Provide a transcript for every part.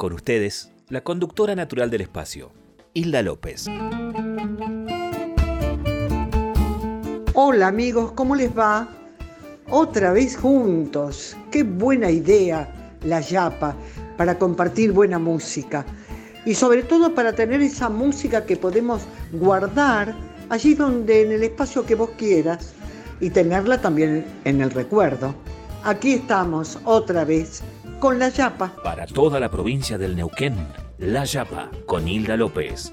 Con ustedes, la conductora natural del espacio, Hilda López. Hola amigos, ¿cómo les va? Otra vez juntos. Qué buena idea la Yapa para compartir buena música. Y sobre todo para tener esa música que podemos guardar allí donde en el espacio que vos quieras y tenerla también en el recuerdo. Aquí estamos otra vez con la Yapa. Para toda la provincia del Neuquén, La Yapa, con Hilda López.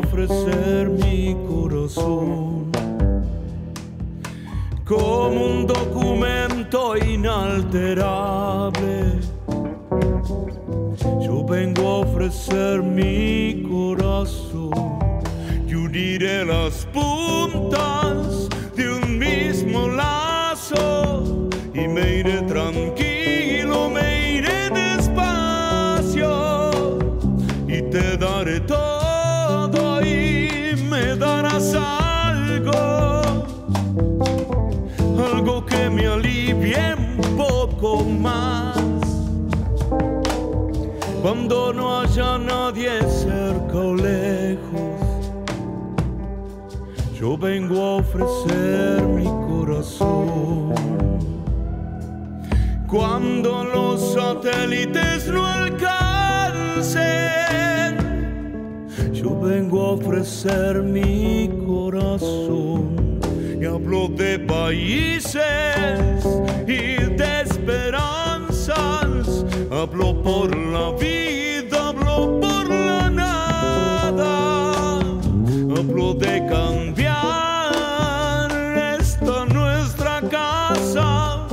ofrecer mi corazón como un documento inalterable. Yo vengo a ofrecer mi corazón y uniré las puntas de un mismo lazo y me iré tranquilo, me iré despacio y te daré todo me darás algo algo que me alivie un poco más. Cuando no haya nadie cerca o lejos, yo vengo a ofrecer mi corazón. Cuando los satélites no alcancen, yo vengo a ofrecer mi corazón y hablo de países y de esperanzas. Hablo por la vida, hablo por la nada. Hablo de cambiar esta nuestra casa,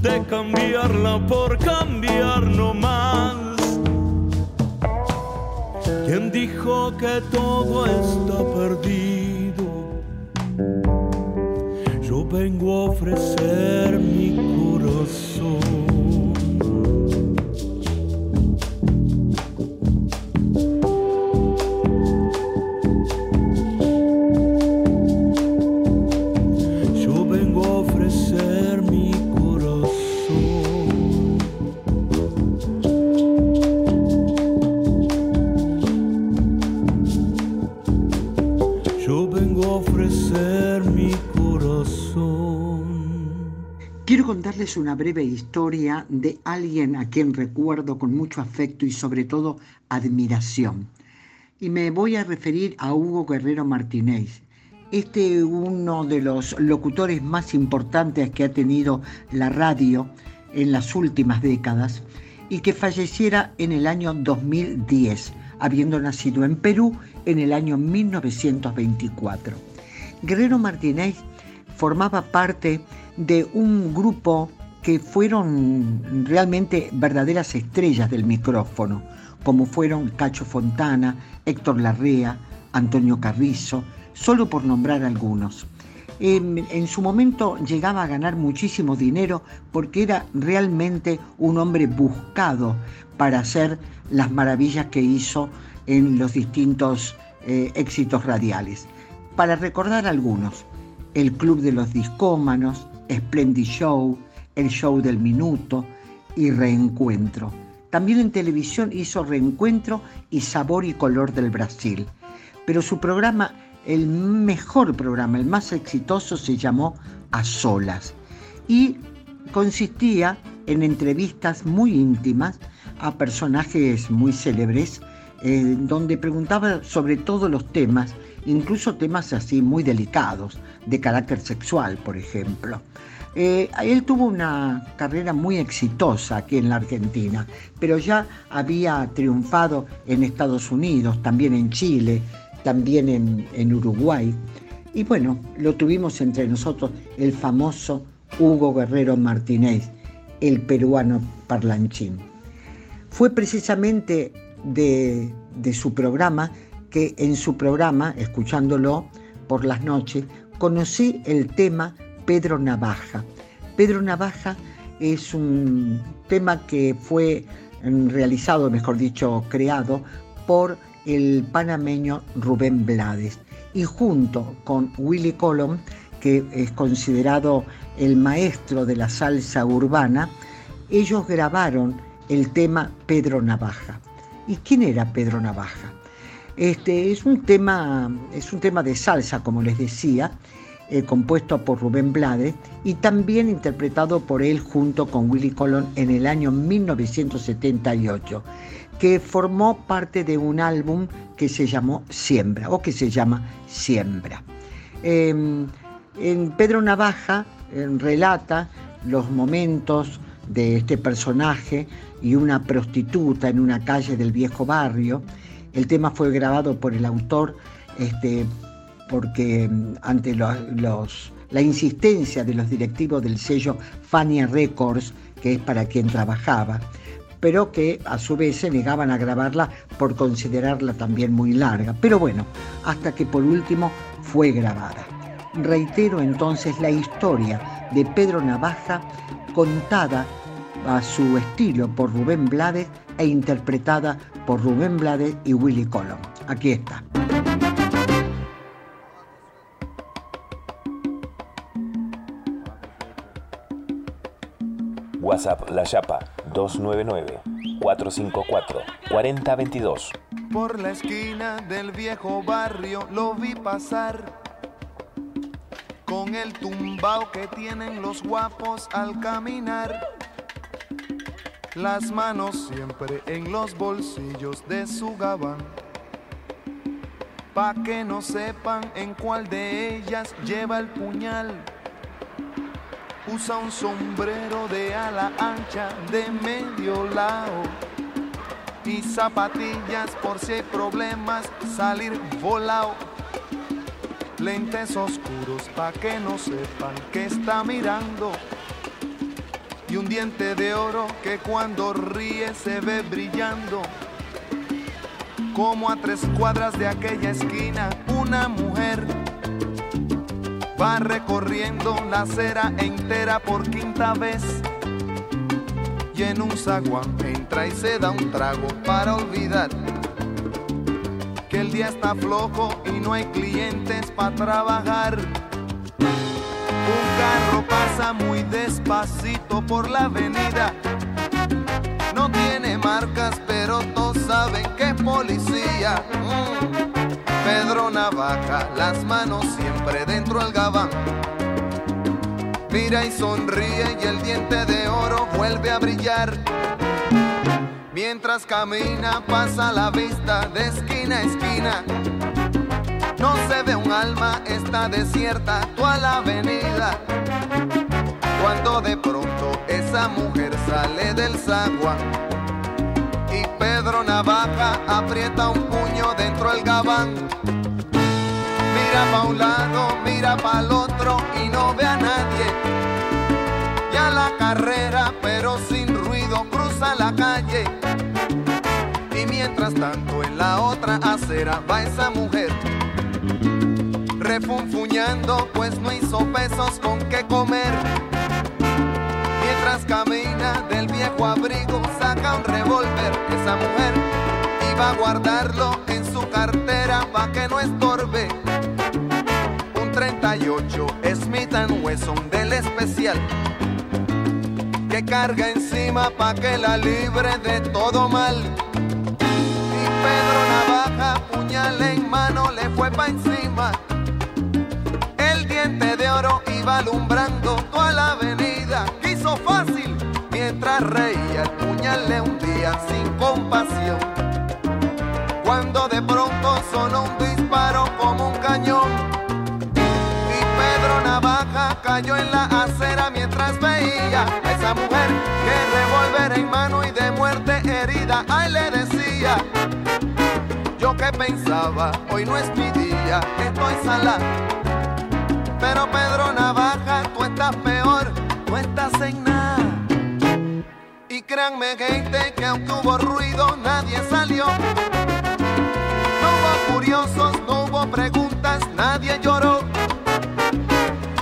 de cambiarla por cambiar no más. ¿Quién dijo que todo está perdido? Yo vengo a ofrecer mi contarles una breve historia de alguien a quien recuerdo con mucho afecto y sobre todo admiración. Y me voy a referir a Hugo Guerrero Martínez. Este uno de los locutores más importantes que ha tenido la radio en las últimas décadas y que falleciera en el año 2010, habiendo nacido en Perú en el año 1924. Guerrero Martínez formaba parte de un grupo que fueron realmente verdaderas estrellas del micrófono, como fueron Cacho Fontana, Héctor Larrea, Antonio Carrizo, solo por nombrar algunos. En, su momento llegaba a ganar muchísimo dinero porque era realmente un hombre buscado para hacer las maravillas que hizo en los distintos eh, éxitos radiales. Para recordar algunos, el Club de los Discómanos, Splendid Show, el Show del Minuto y Reencuentro. También en televisión hizo Reencuentro y Sabor y Color del Brasil. Pero su programa, el mejor programa, el más exitoso, se llamó A Solas. Y consistía en entrevistas muy íntimas a personajes muy célebres eh, donde preguntaba sobre todos los temas, incluso temas así muy delicados, de carácter sexual, por ejemplo. Eh, él tuvo una carrera muy exitosa aquí en la Argentina, pero ya había triunfado en Estados Unidos, también en Chile, también en, en Uruguay. Y bueno, lo tuvimos entre nosotros el famoso Hugo Guerrero Martínez, el peruano parlanchín. Fue precisamente de, su programa, que en su programa, escuchándolo por las noches, conocí el tema Pedro Navaja. Pedro Navaja es un tema que fue mm, realizado, mejor dicho, creado por el panameño Rubén Blades y junto con Willy Colom, que es considerado el maestro de la salsa urbana, ellos grabaron el tema Pedro Navaja. ¿Y quién era Pedro Navaja? Este, es, un tema, es un tema de salsa, como les decía, eh, compuesto por Rubén Blades y también interpretado por él junto con Willy Colón en el año 1978, que formó parte de un álbum que se llamó Siembra o que se llama Siembra. Em, en Pedro Navaja relata los momentos de este personaje y una prostituta en una calle del viejo barrio. El tema fue grabado por el autor este, porque mm, ante la insistencia de los directivos del sello Fania Records, que es para quien trabajaba, pero que a su vez se negaban a grabarla por considerarla también muy larga. Pero bueno, hasta que por último fue grabada. Reitero entonces la historia de Pedro Navaja contada a su estilo por Rubén Blades e interpretada por Rubén Blades y Willy Colón. Aquí está. WhatsApp La Chapa 299 454 4022. Por la esquina del viejo barrio lo vi pasar con el tumbao que tienen los guapos al caminar las manos siempre en los bolsillos de su gabán. Pa' que no sepan en cuál de ellas lleva el puñal. Usa un sombrero de ala ancha de medio lado y zapatillas por si hay problemas salir volado. Lentes oscuros pa' que no sepan que está mirando un diente de oro que cuando ríe se ve brillando. Como a tres cuadras de aquella esquina, una mujer va recorriendo la acera entera por quinta vez. Y en un zaguán entra y se da un trago para olvidar que el día está flojo y no hay clientes para trabajar. Carro pasa muy despacito por la avenida. No tiene marcas, pero todos saben que es policía. Mm. Pedro Navaja, las manos siempre dentro del gabán. Mira y sonríe y el diente de oro vuelve a brillar. Mientras camina pasa la vista de esquina a esquina. No se ve un alma, está desierta toda la avenida. Cuando de pronto esa mujer sale del zaguán y Pedro Navaja aprieta un puño dentro del gabán. Mira pa' un lado, mira pa' el otro y no ve a nadie. Ya la carrera, pero sin ruido, cruza la calle. Y mientras tanto en la otra acera va esa mujer. Refunfuñando, pues no hizo pesos con qué comer. Mientras camina del viejo abrigo, saca un revólver. Esa mujer iba a guardarlo en su cartera pa' que no estorbe. Un 38 Smith Wesson del especial que carga encima pa' que la libre de todo mal. Y Pedro Navaja, puñal en mano, le fue pa' encima. De oro iba alumbrando toda la avenida. Quiso fácil mientras reía el puñal le hundía sin compasión. Cuando de pronto sonó un disparo como un cañón. Y Pedro Navaja cayó en la acera mientras veía a esa mujer que revólver en mano y de muerte herida. Ay, le decía. Yo que pensaba, hoy no es mi día, estoy sala. Pero Pedro Navaja, tú estás peor, tú estás en nada. Y créanme, gente, que aunque hubo ruido, nadie salió. No hubo curiosos, no hubo preguntas, nadie lloró.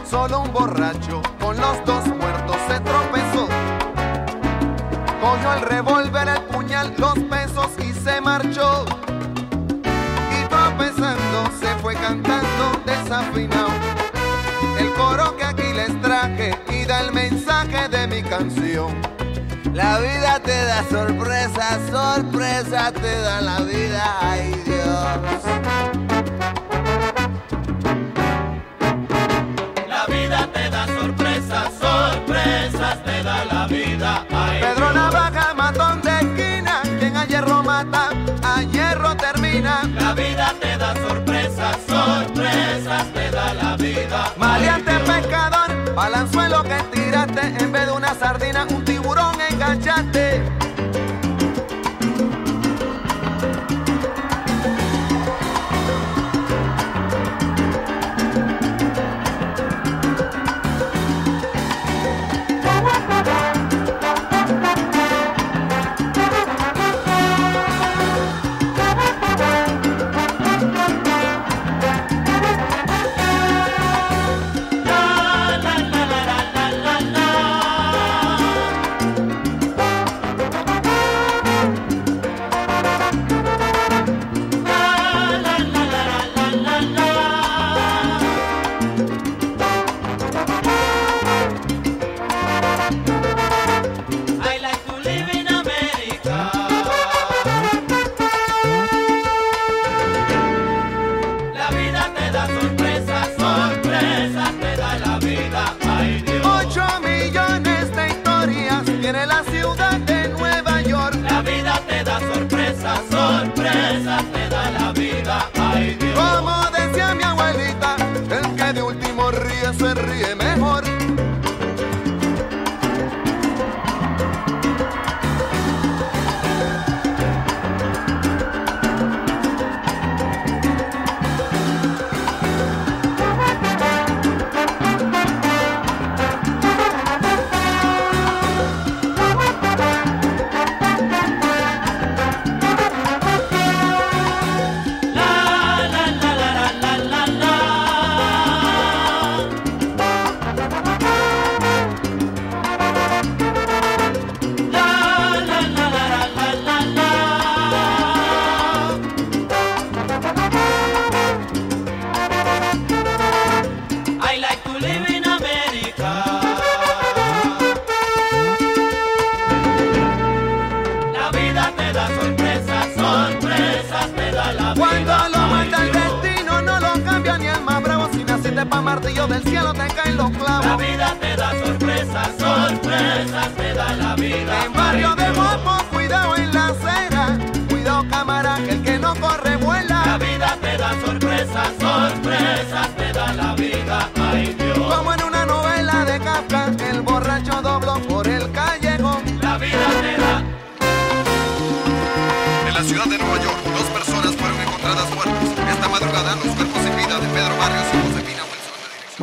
Solo un borracho con los dos muertos se tropezó. Cogió el revólver, el puñal, los pesos y se marchó. Y tropezando se fue cantando desafinado. Les traje y da el mensaje de mi canción. La vida te da sorpresa, sorpresa te da la vida, ay Dios. La vida te da sorpresas, sorpresas te da la vida. Ay, Pedro Navaja, matón de esquina, quien a hierro mata, a hierro termina. La vida te da sorpresas, sorpresas te da la vida. Maleante pescador, balanzuelo que tiraste, en vez de una sardina, un tiburón enganchaste. Se ríe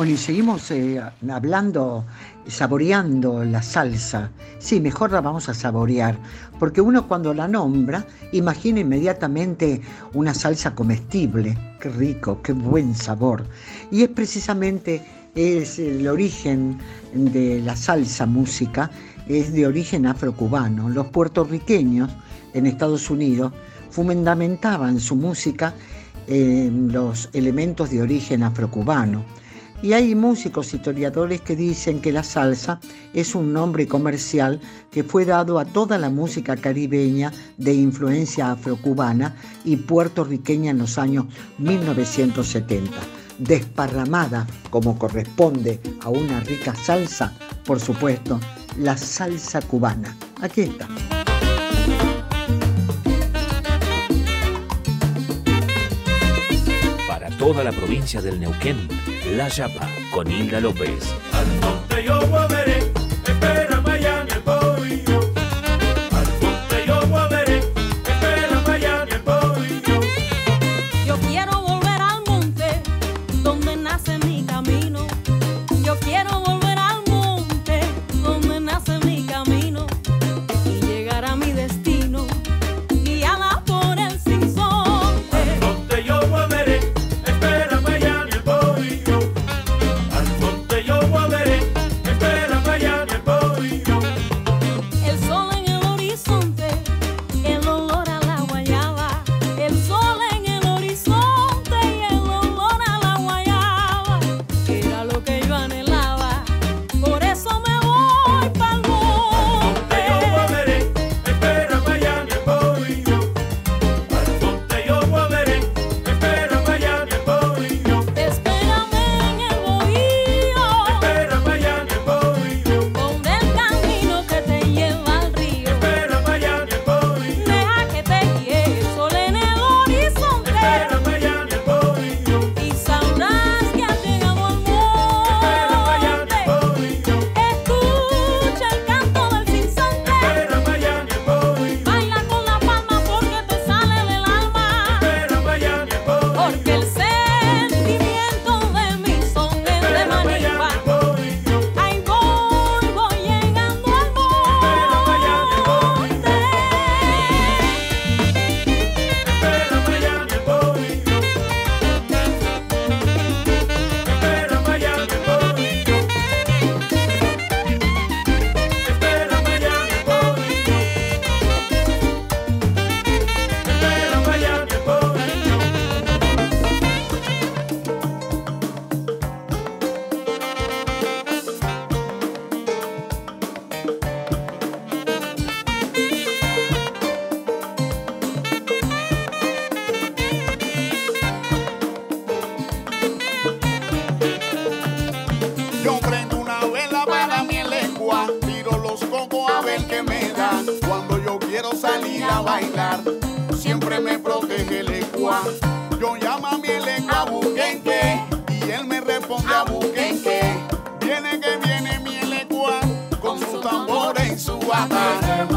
Bueno, y seguimos eh, hablando, saboreando la salsa. Sí, mejor la vamos a saborear, porque uno cuando la nombra imagina inmediatamente una salsa comestible. Qué rico, qué buen sabor. Y es precisamente es el origen de la salsa música, es de origen afrocubano. Los puertorriqueños en Estados Unidos fundamentaban su música en los elementos de origen afrocubano y hay músicos historiadores que dicen que la salsa es un nombre comercial que fue dado a toda la música caribeña de influencia afrocubana y puertorriqueña en los años 1970, desparramada como corresponde a una rica salsa, por supuesto, la salsa cubana. Aquí está. Para toda la provincia del Neuquén la Chapa con Hilda López. salir a bailar, siempre me protege el ecua. Yo llamo a mi lengua a buquenque y él me responde a buquenque. Viene que viene mi lecua con su tambor en su atar.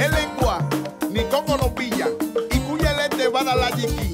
El lengua, ni coco lo pilla y cuya le te va a dar la chiquilla.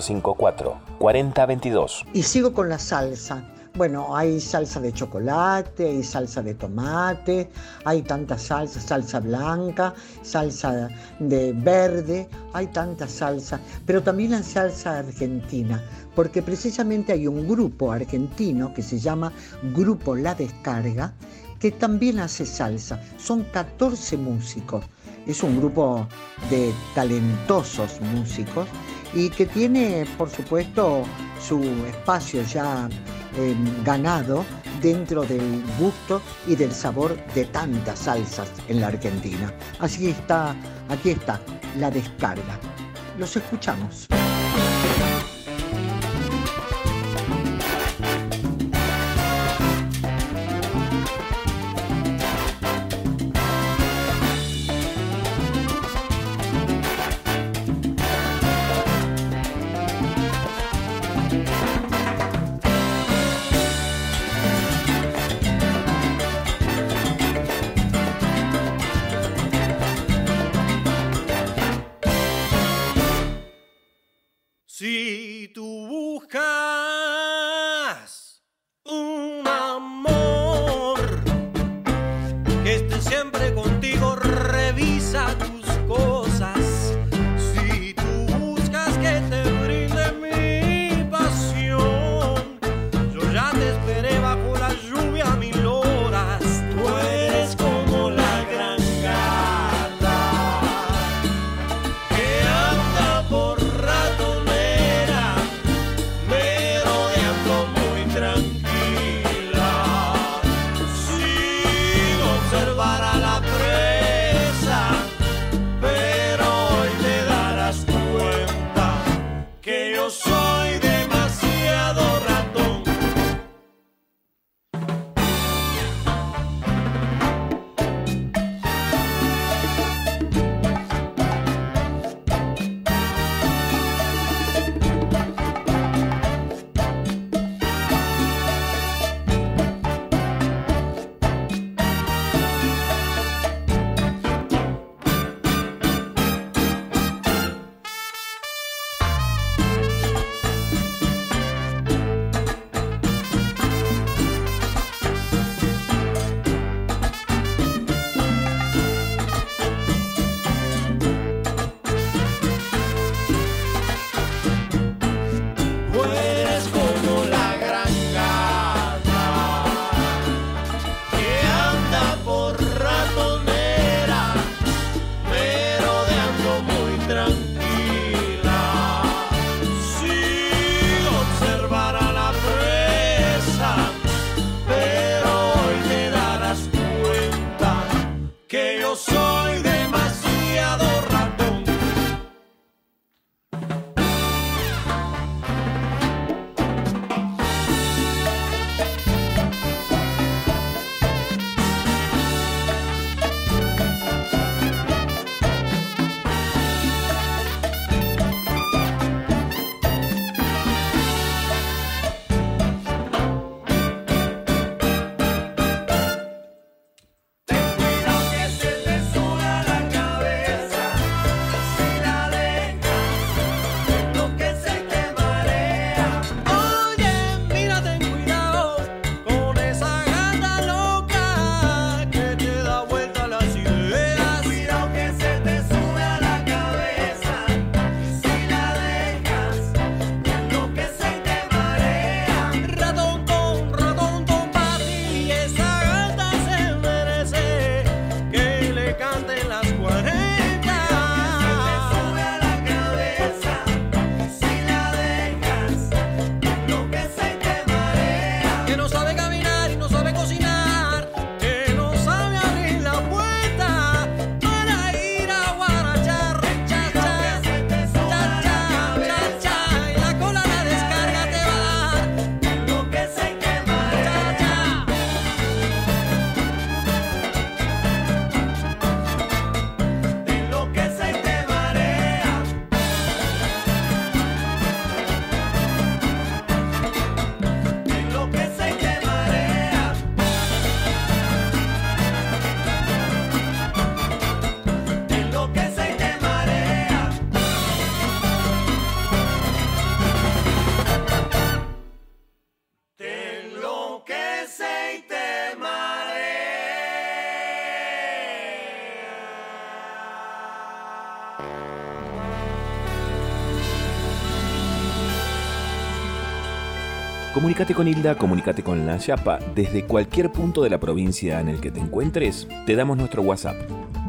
299-454-4022. Y sigo con la salsa. Bueno, hay salsa de chocolate, hay salsa de tomate, hay tantas salsas, salsa blanca, salsa de verde, hay tanta salsa, pero también la salsa argentina, porque precisamente hay un grupo argentino que se llama Grupo La Descarga, que también hace salsa. Son 14 músicos. Es un grupo de talentosos músicos y que tiene, por supuesto, su espacio ya eh, ganado dentro del gusto y del sabor de tantas salsas en la Argentina. Así está, aquí está, la descarga. Los escuchamos. Comunicate con Hilda, comunicate con la Yapa desde cualquier punto de la provincia en el que te encuentres. Te damos nuestro WhatsApp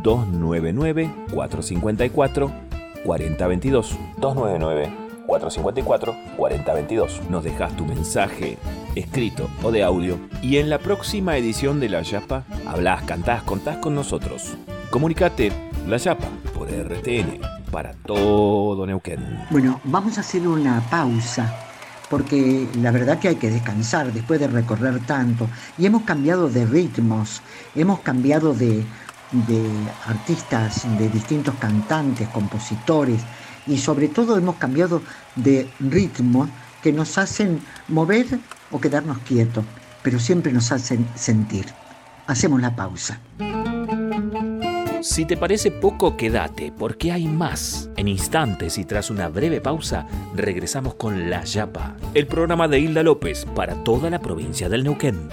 299-454-4022. 299-454-4022. Nos dejas tu mensaje escrito o de audio y en la próxima edición de La Yapa hablas, cantás, contás con nosotros. Comunicate La Yapa por RTN para todo Neuquén. Bueno, vamos a hacer una pausa porque la verdad que hay que descansar después de recorrer tanto. Y hemos cambiado de ritmos, hemos cambiado de, de artistas, de distintos cantantes, compositores, y sobre todo hemos cambiado de ritmos que nos hacen mover o quedarnos quietos, pero siempre nos hacen sentir. Hacemos la pausa. Si te parece poco, quédate, porque hay más. En instantes y tras una breve pausa, regresamos con La Yapa, el programa de Hilda López para toda la provincia del Neuquén.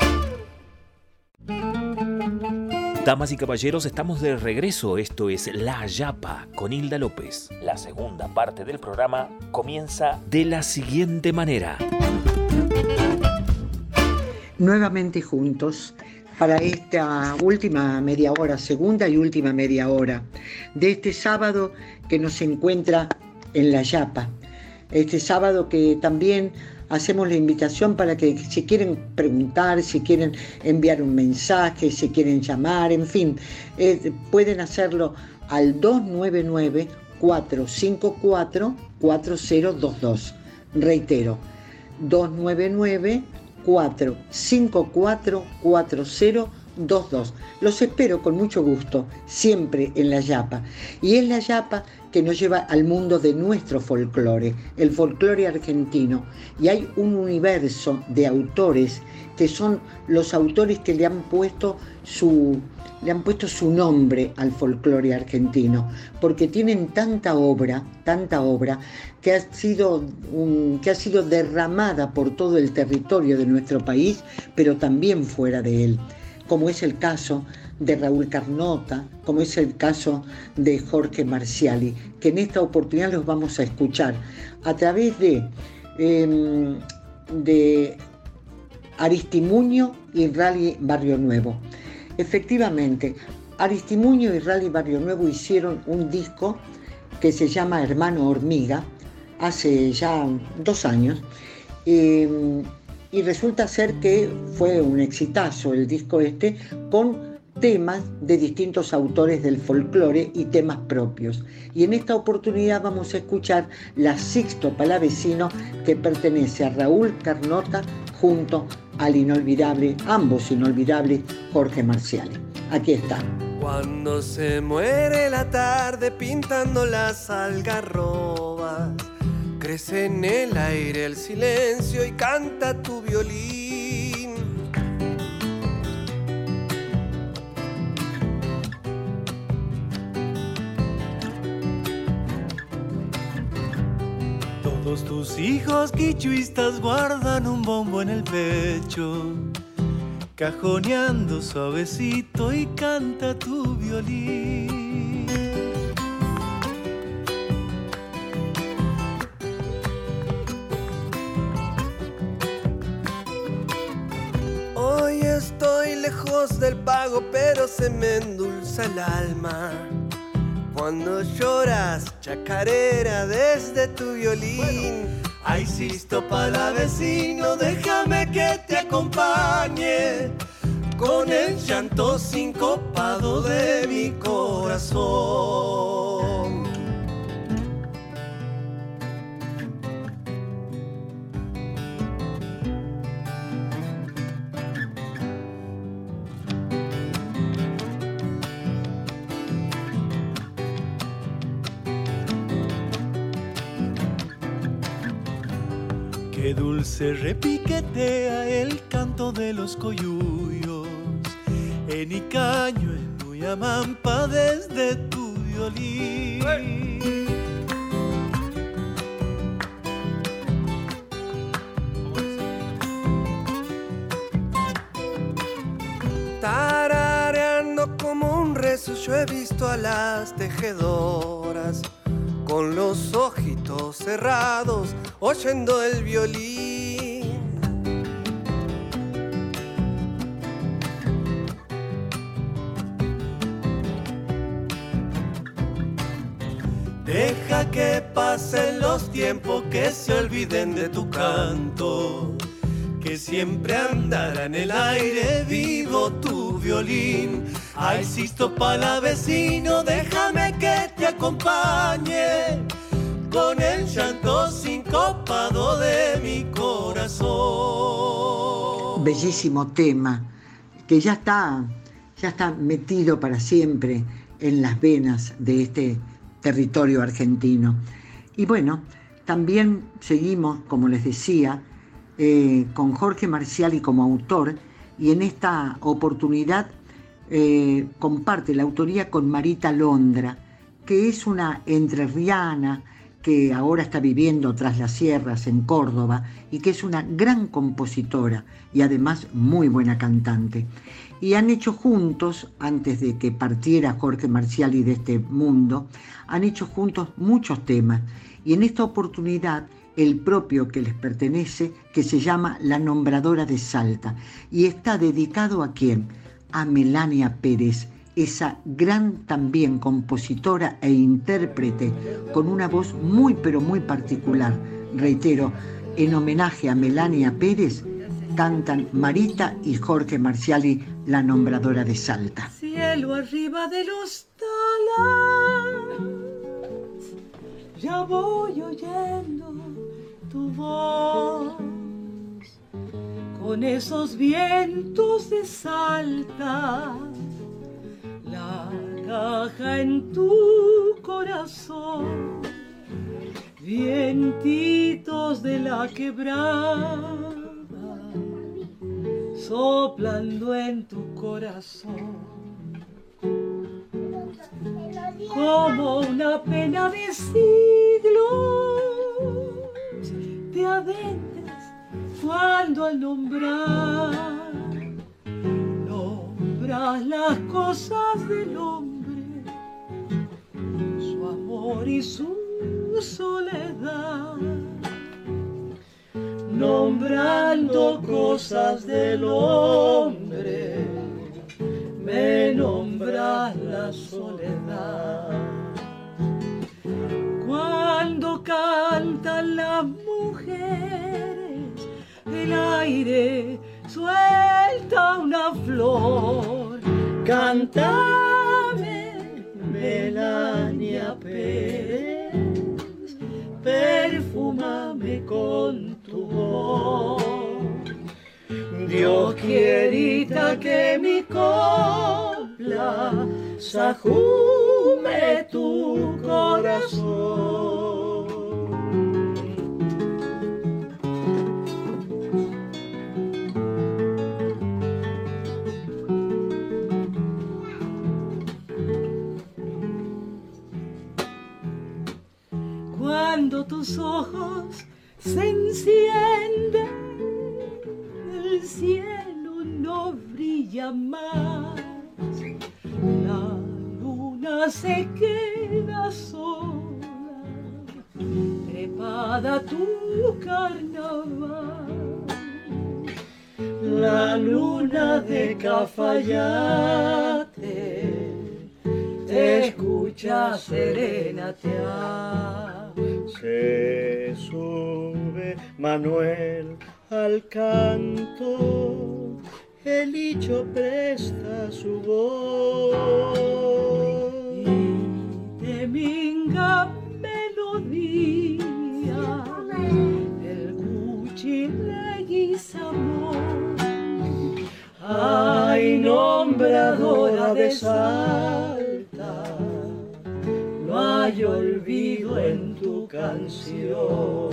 Damas y caballeros, estamos de regreso. Esto es La Yapa con Hilda López. La segunda parte del programa comienza de la siguiente manera. Nuevamente juntos para esta última media hora, segunda y última media hora de este sábado que nos encuentra en La Yapa. Este sábado que también hacemos la invitación para que si quieren preguntar, si quieren enviar un mensaje, si quieren llamar, en fin, eh, pueden hacerlo al 299 454 4022. Reitero, 299 454 4022. Los espero con mucho gusto, siempre en La Yapa. Y es La Yapa que nos lleva al mundo de nuestro folclore, el folclore argentino. Y hay un universo de autores que son los autores que le han puesto su, le han puesto su nombre al folclore argentino, porque tienen tanta obra, tanta obra, que ha, sido, que ha sido derramada por todo el territorio de nuestro país, pero también fuera de él, como es el caso de Raúl Carnota, como es el caso de Jorge Marciali, que en esta oportunidad los vamos a escuchar a través de, em, de Aristimuño y Rally Barrio Nuevo. Efectivamente, Aristimuño y Rally Barrio Nuevo hicieron un disco que se llama Hermano Hormiga hace ya dos años. eh, y resulta ser que fue un exitazo el disco este con temas de distintos autores del folclore y temas propios. Y en esta oportunidad vamos a escuchar la Sixto Palavecino que pertenece a Raúl Carnota junto al inolvidable, ambos inolvidables, Jorge Marcial. Aquí está. Cuando se muere la tarde pintando las algarrobas, crece en el aire el silencio y canta tu violín. Tus hijos quichuistas guardan un bombo en el pecho, cajoneando suavecito y canta tu violín. Hoy estoy lejos del pago, pero se me endulza el alma. Cuando lloras chacarera desde tu violín. Ay, Sisto Palavecino, déjame que te acompañe con el llanto sincopado de mi corazón. Dulce repiquetea el canto de los coyuyos en Icaño, en Uyamampa desde tu violín. Tarareando como un rezo yo he visto a las tejedoras con los ojitos cerrados oyendo el violín. Pasen los tiempos, que se olviden de tu canto, que siempre andará en el aire vivo tu violín. Ay, Sisto Palavecino, déjame que te acompañe con el llanto sincopado de mi corazón. Bellísimo tema que ya está metido para siempre en las venas de este territorio argentino. Y bueno, también seguimos, como les decía, eh, con Jorge Marciali como autor y en esta oportunidad eh, comparte la autoría con Marita Londra, que es una entrerriana que ahora está viviendo tras las sierras en Córdoba y que es una gran compositora y además muy buena cantante. Y han hecho juntos, antes de que partiera Jorge Marciali de este mundo, han hecho juntos muchos temas. Y en esta oportunidad, el propio que les pertenece, que se llama La Nombradora de Salta, y está dedicado a quién? A Melania Pérez, esa gran también compositora e intérprete con una voz muy pero muy particular. Reitero, en homenaje a Melania Pérez, cantan Marita y Jorge Marciali, la nombradora de Salta. Cielo arriba de los talas, ya voy oyendo tu voz. Con esos vientos de Salta la caja en tu corazón, vientitos de la quebrada, soplando en tu corazón. Como una pena de siglos, te adentras cuando al nombrar las cosas del hombre, su amor y su soledad. Nombrando cosas del hombre, me nombras la soledad. Cuando cantan las mujeres, el aire suelta una flor. Cántame, Melania Pérez, perfúmame con Dios quierita que mi copla sajume tu corazón. Cuando tus ojos se encienden, se queda sola, trepada tu carnaval. La luna de Cafayate te escucha serenatear. Se sube Manuel al canto, el hicho presta su voz. Y minga melodía, el cuchile guisamón. Ay, nombradora de Salta, no hay olvido en tu canción.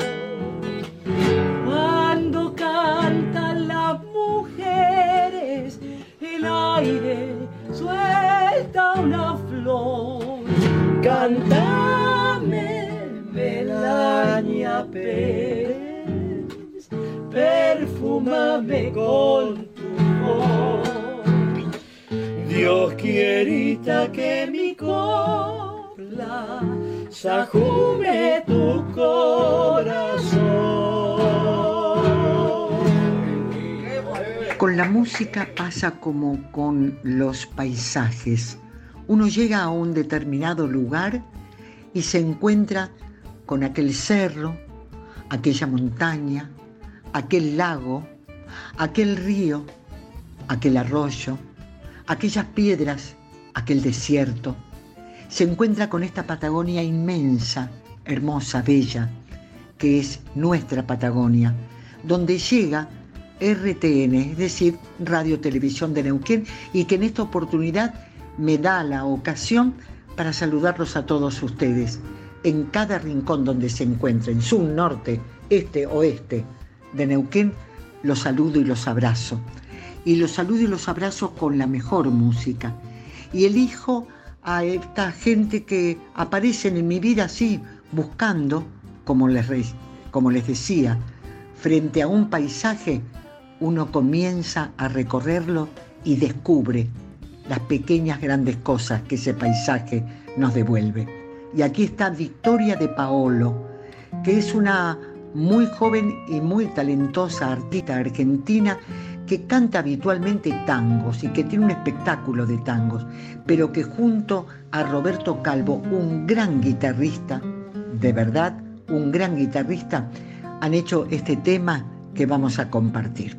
Dios que mi tu. Con la música pasa como con los paisajes. Uno llega a un determinado lugar y se encuentra con aquel cerro, aquella montaña, aquel lago, aquel río, aquel arroyo, aquellas piedras, aquel desierto. Se encuentra con esta Patagonia inmensa, hermosa, bella, que es nuestra Patagonia, donde llega RTN, es decir, Radio Televisión de Neuquén, y que en esta oportunidad me da la ocasión para saludarlos a todos ustedes, en cada rincón donde se encuentren, sur, norte, este, oeste de Neuquén, los saludo y los abrazo. Y los saludo y los abrazo con la mejor música. Y elijo a esta gente que aparecen en mi vida así, buscando, como les, como les decía, frente a un paisaje, uno comienza a recorrerlo y descubre las pequeñas grandes cosas que ese paisaje nos devuelve. Y aquí está Victoria de Paolo, que es una muy joven y muy talentosa artista argentina que canta habitualmente tangos y que tiene un espectáculo de tangos, pero que junto a Roberto Calvo, un gran guitarrista, de verdad, un gran guitarrista, han hecho este tema que vamos a compartir.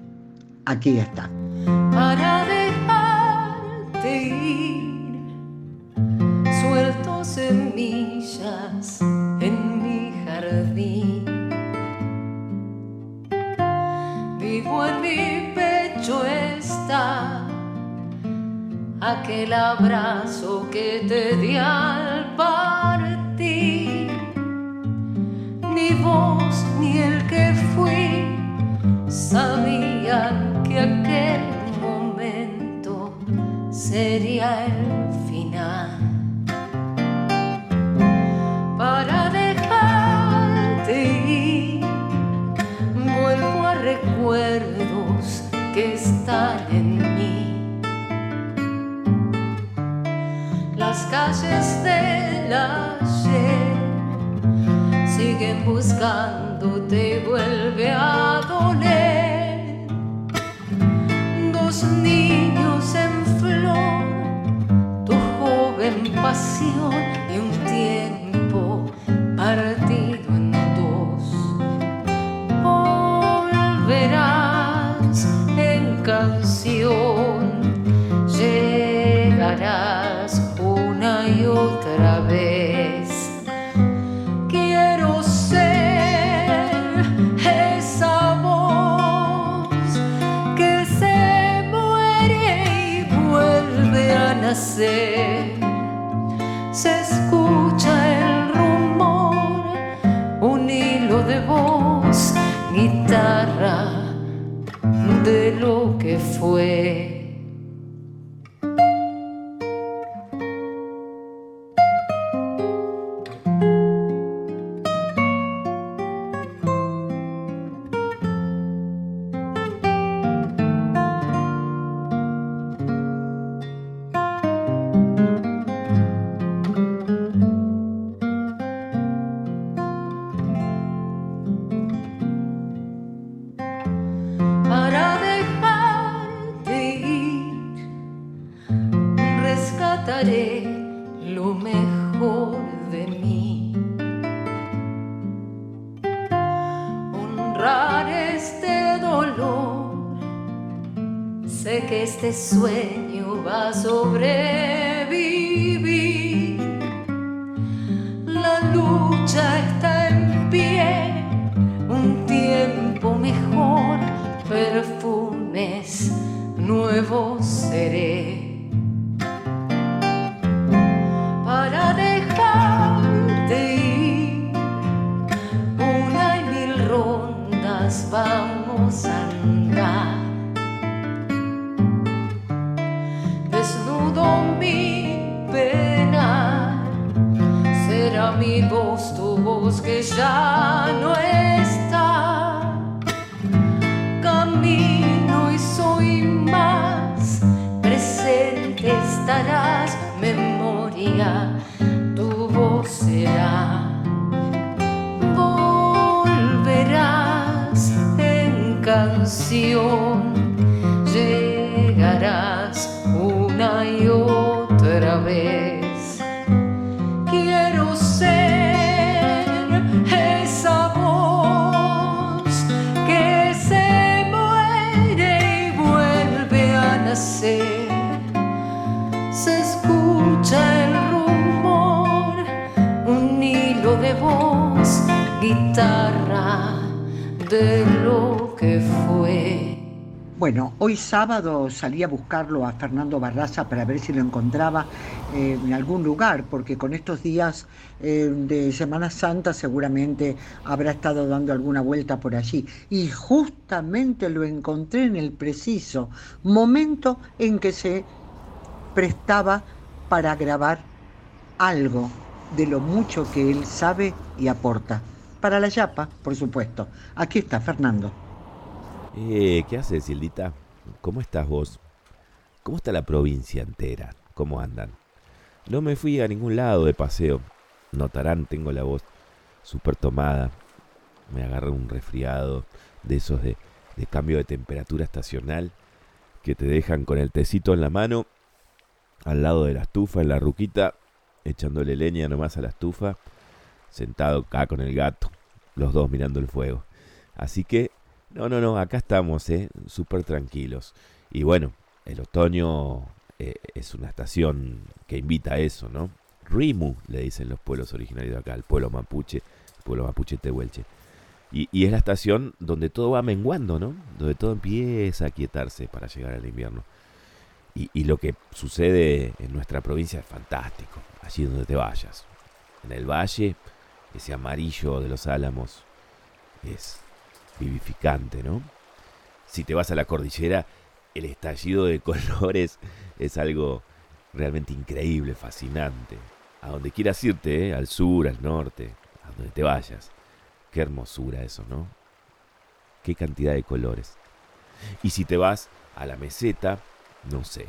Aquí está. Aquel abrazo que te di al partir. Ni vos ni el que fui sabían que aquel momento sería el final. Para dejarte ir, vuelvo a recuerdos que están en Las calles del ayer siguen buscándote y vuelve a doler. Dos niños perfumes nuevos seré. Para dejarte ir, una y mil rondas vamos a andar. Desnudo mi pena, será mi voz, tu voz que ya no está. Estarás, memoria, tu voz será. Volverás en canción, de lo que fue. Bueno, hoy sábado salí a buscarlo a Fernando Barraza para ver si lo encontraba eh, en algún lugar, porque con estos días eh, de Semana Santa seguramente habrá estado dando alguna vuelta por allí. Y justamente lo encontré en el preciso momento en que se prestaba para grabar algo de lo mucho que él sabe y aporta. Para la Yapa, por supuesto. Aquí está Fernando. Eh, ¿Qué haces, Hildita? ¿Cómo estás vos? ¿Cómo está la provincia entera? ¿Cómo andan? No me fui a ningún lado de paseo. Notarán, tengo la voz súper tomada. Me agarra un resfriado de esos de, de cambio de temperatura estacional que te dejan con el tecito en la mano, al lado de la estufa, en la ruquita, echándole leña nomás a la estufa, sentado acá con el gato, los dos mirando el fuego. Así que no, no, no, acá estamos, ¿eh? Súper tranquilos. Y bueno, el otoño eh, es una estación que invita a eso, ¿no? Rimu, le dicen los pueblos originarios de acá, el pueblo mapuche, el pueblo mapuche tehuelche. Y, y es la estación donde todo va menguando, ¿no? Donde todo empieza a quietarse para llegar al invierno. Y, y lo que sucede en nuestra provincia es fantástico, allí donde te vayas. En el valle, ese amarillo de los álamos es vivificante, ¿no? Si te vas a la cordillera, el estallido de colores es algo realmente increíble, fascinante. A donde quieras irte, ¿eh? al sur, al norte, a donde te vayas. Qué hermosura eso, ¿no? Qué cantidad de colores. Y si te vas a la meseta, no sé,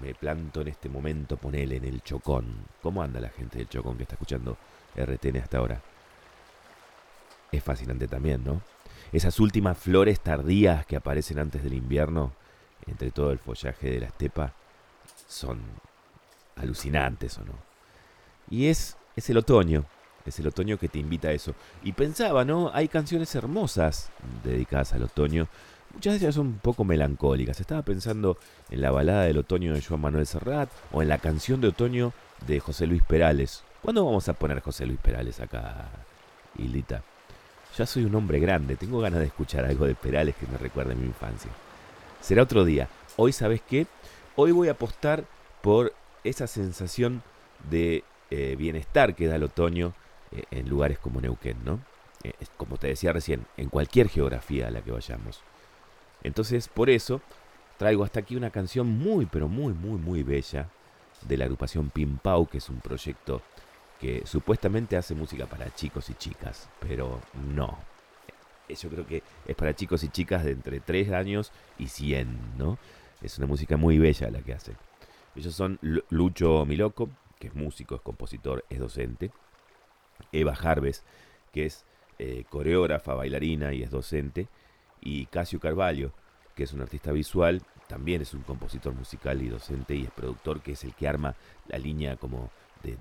me planto en este momento, ponele en el Chocón. ¿Cómo anda la gente del Chocón que está escuchando RTN hasta ahora? Es fascinante también, ¿no? Esas últimas flores tardías que aparecen antes del invierno, entre todo el follaje de la estepa, son alucinantes, ¿o no? Y es, es el otoño, es el otoño que te invita a eso. Y pensaba, ¿no? Hay canciones hermosas dedicadas al otoño. Muchas de ellas son un poco melancólicas. Estaba pensando en la balada del otoño de Joan Manuel Serrat o en la canción de otoño de José Luis Perales. ¿Cuándo vamos a poner José Luis Perales acá, Hilita? Ya soy un hombre grande, tengo ganas de escuchar algo de Perales que me recuerde mi infancia. Será otro día. Hoy, ¿sabes qué? Hoy voy a apostar por esa sensación de eh, bienestar que da el otoño eh, en lugares como Neuquén, ¿no? Eh, como te decía recién, en cualquier geografía a la que vayamos. Entonces, por eso, traigo hasta aquí una canción muy, pero muy, muy, muy bella de la agrupación Pimpau, que es un proyecto que supuestamente hace música para chicos y chicas, pero no. Yo creo que es para chicos y chicas de entre 3 años y 100, ¿no? Es una música muy bella la que hacen. Ellos son Lucho Miloco, que es músico, es compositor, es docente. Eva Jarves, que es eh, coreógrafa, bailarina y es docente. Y Casio Carvalho, que es un artista visual, también es un compositor musical y docente y es productor, que es el que arma la línea como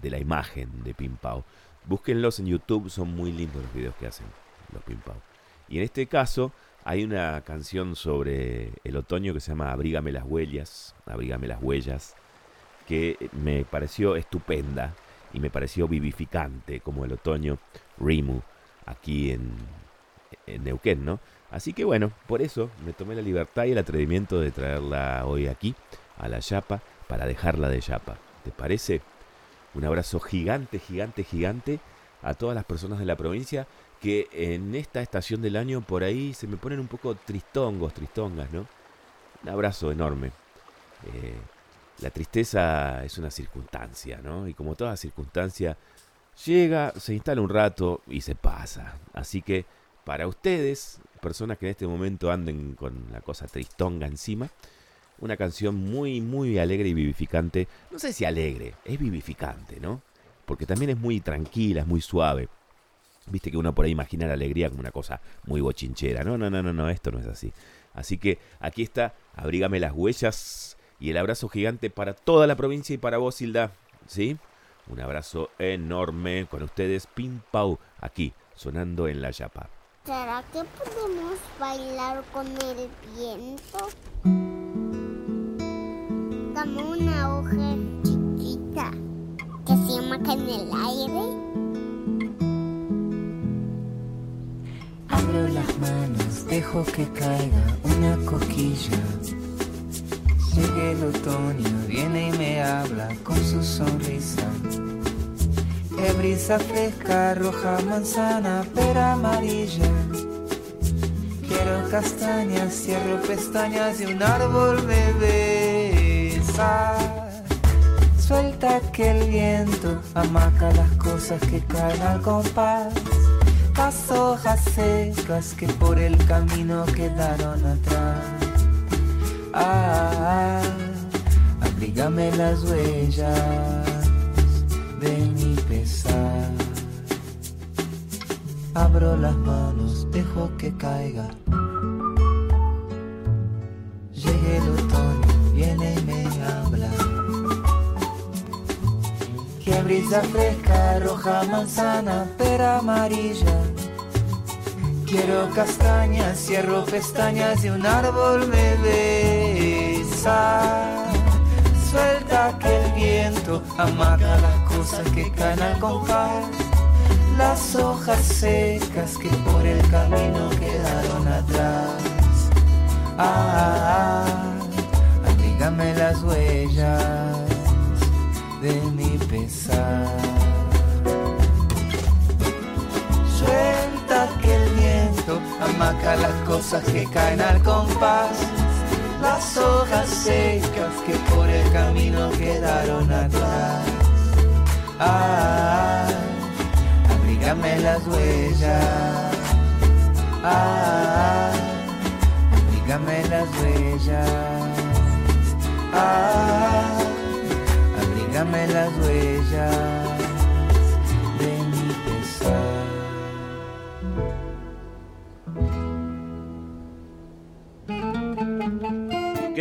de, la imagen de Pimpao. Búsquenlos en YouTube, son muy lindos los videos que hacen los Pimpao. Y en este caso hay una canción sobre el otoño que se llama Abrígame las huellas, Abrígame las huellas, que me pareció estupenda y me pareció vivificante como el otoño Rimu aquí en, en Neuquén, ¿no? Así que bueno, por eso me tomé la libertad y el atrevimiento de traerla hoy aquí a la Yapa para dejarla de Yapa. ¿Te parece? Un abrazo gigante, gigante, gigante a todas las personas de la provincia que en esta estación del año por ahí se me ponen un poco tristongos, tristongas, ¿no? Un abrazo enorme. Eh, la tristeza es una circunstancia, ¿no? Y como toda circunstancia, llega, se instala un rato y se pasa. Así que para ustedes, personas que en este momento anden con la cosa tristonga encima, Una canción muy, muy alegre y vivificante. No sé si alegre, es vivificante, ¿no? Porque también es muy tranquila, es muy suave. Viste que uno por ahí imagina la alegría como una cosa muy bochinchera. No, no, no, no, no, esto no es así. Así que aquí está, abrígame las huellas y el abrazo gigante para toda la provincia y para vos, Hilda. ¿Sí? Un abrazo enorme con ustedes, Pim Pau, aquí, sonando en la Yapa. ¿Será que podemos bailar con el viento? Como una hoja chiquita que se acá en el aire. Abro las manos, dejo que caiga una coquilla. Llega el otoño, viene y me habla con su sonrisa. Es brisa fresca, roja, manzana, pera amarilla. Quiero castañas, cierro pestañas y un árbol me Suelta que el viento amaca las cosas que caen al compás. Las hojas secas que por el camino quedaron atrás. Ah, abrígame las huellas de mi pesar. Abro las manos, dejo que caiga. Brisa fresca, roja, manzana, pera amarilla. Quiero castañas, cierro pestañas y un árbol me besa. Suelta que el viento amaga las cosas que caen al compás. Las hojas secas que por el camino quedaron atrás. Ah, abrígame las huellas de mi pesar. Suelta que el viento amaca las cosas que caen al compás. Las hojas secas que por el camino quedaron atrás. Ah, abrígame las huellas. Ah, abrígame las huellas. Ah, abrígame las huellas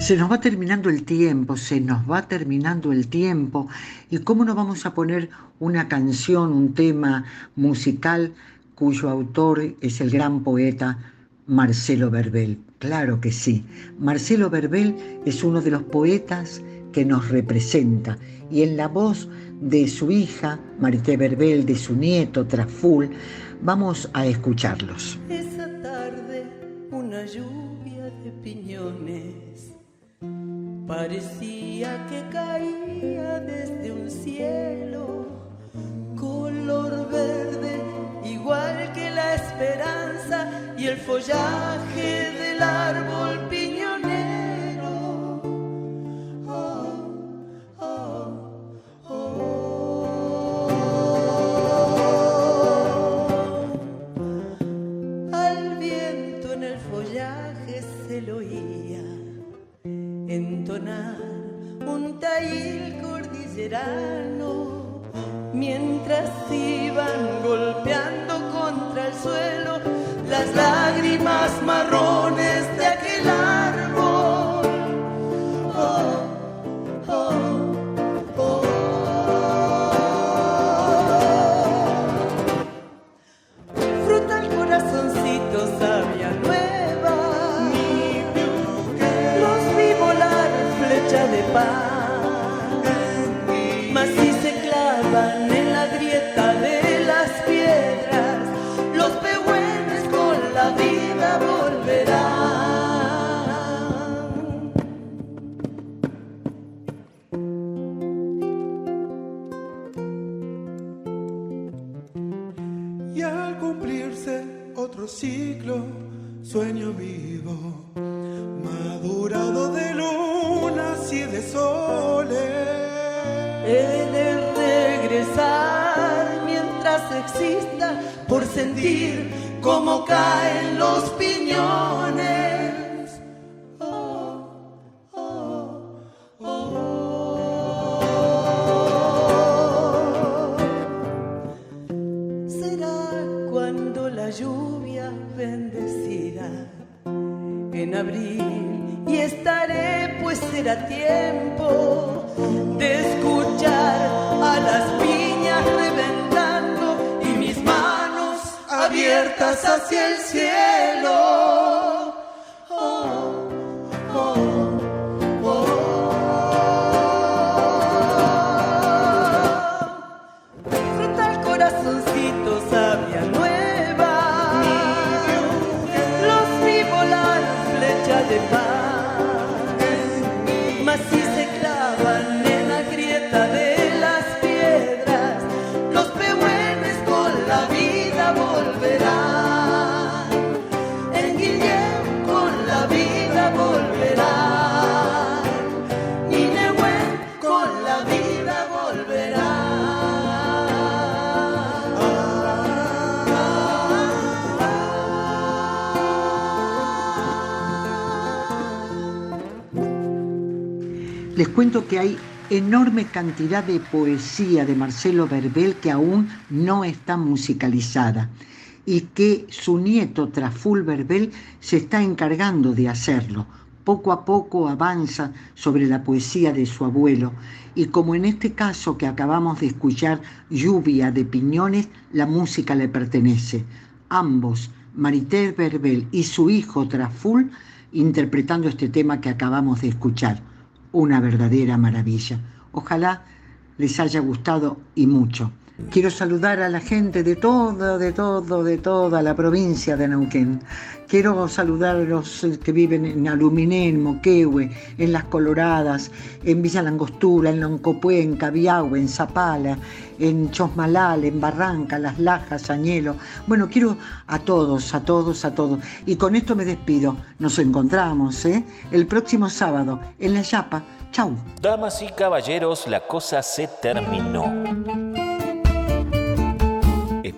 Se nos va terminando el tiempo, se nos va terminando el tiempo. ¿Y cómo no vamos a poner una canción, un tema musical cuyo autor es el gran poeta Marcelo Verbel? Claro que sí. Marcelo Verbel es uno de los poetas que nos representa y en la voz de su hija, Marité Verbel, de su nieto, Traful, vamos a escucharlos. Esa tarde una lluvia de piñones parecía que caía desde un cielo color verde igual que la esperanza y el follaje del árbol piñonero. Un taíl cordillerano mientras iban golpeando contra el suelo las lágrimas marrones cuento que hay enorme cantidad de poesía de Marcelo Verbel que aún no está musicalizada y que su nieto Traful Verbel se está encargando de hacerlo. Poco a poco avanza sobre la poesía de su abuelo y como en este caso que acabamos de escuchar, Lluvia de Piñones, la música le pertenece. Ambos, Marité Verbel y su hijo Traful, interpretando este tema que acabamos de escuchar una verdadera maravilla. Ojalá les haya gustado y mucho. Quiero saludar a la gente de todo, de todo, de toda la provincia de Neuquén. Quiero saludar a los que viven en Aluminé, en Moquehue, en Las Coloradas, en Villa Langostura, en Loncopué, en Cabiahue, en Zapala, en Chosmalal, en Barranca, Las Lajas, Añelo. Bueno, quiero a todos, a todos, a todos. Y con esto me despido. Nos encontramos ¿eh? el próximo sábado en La Yapa. Chau. Damas y caballeros, la cosa se terminó.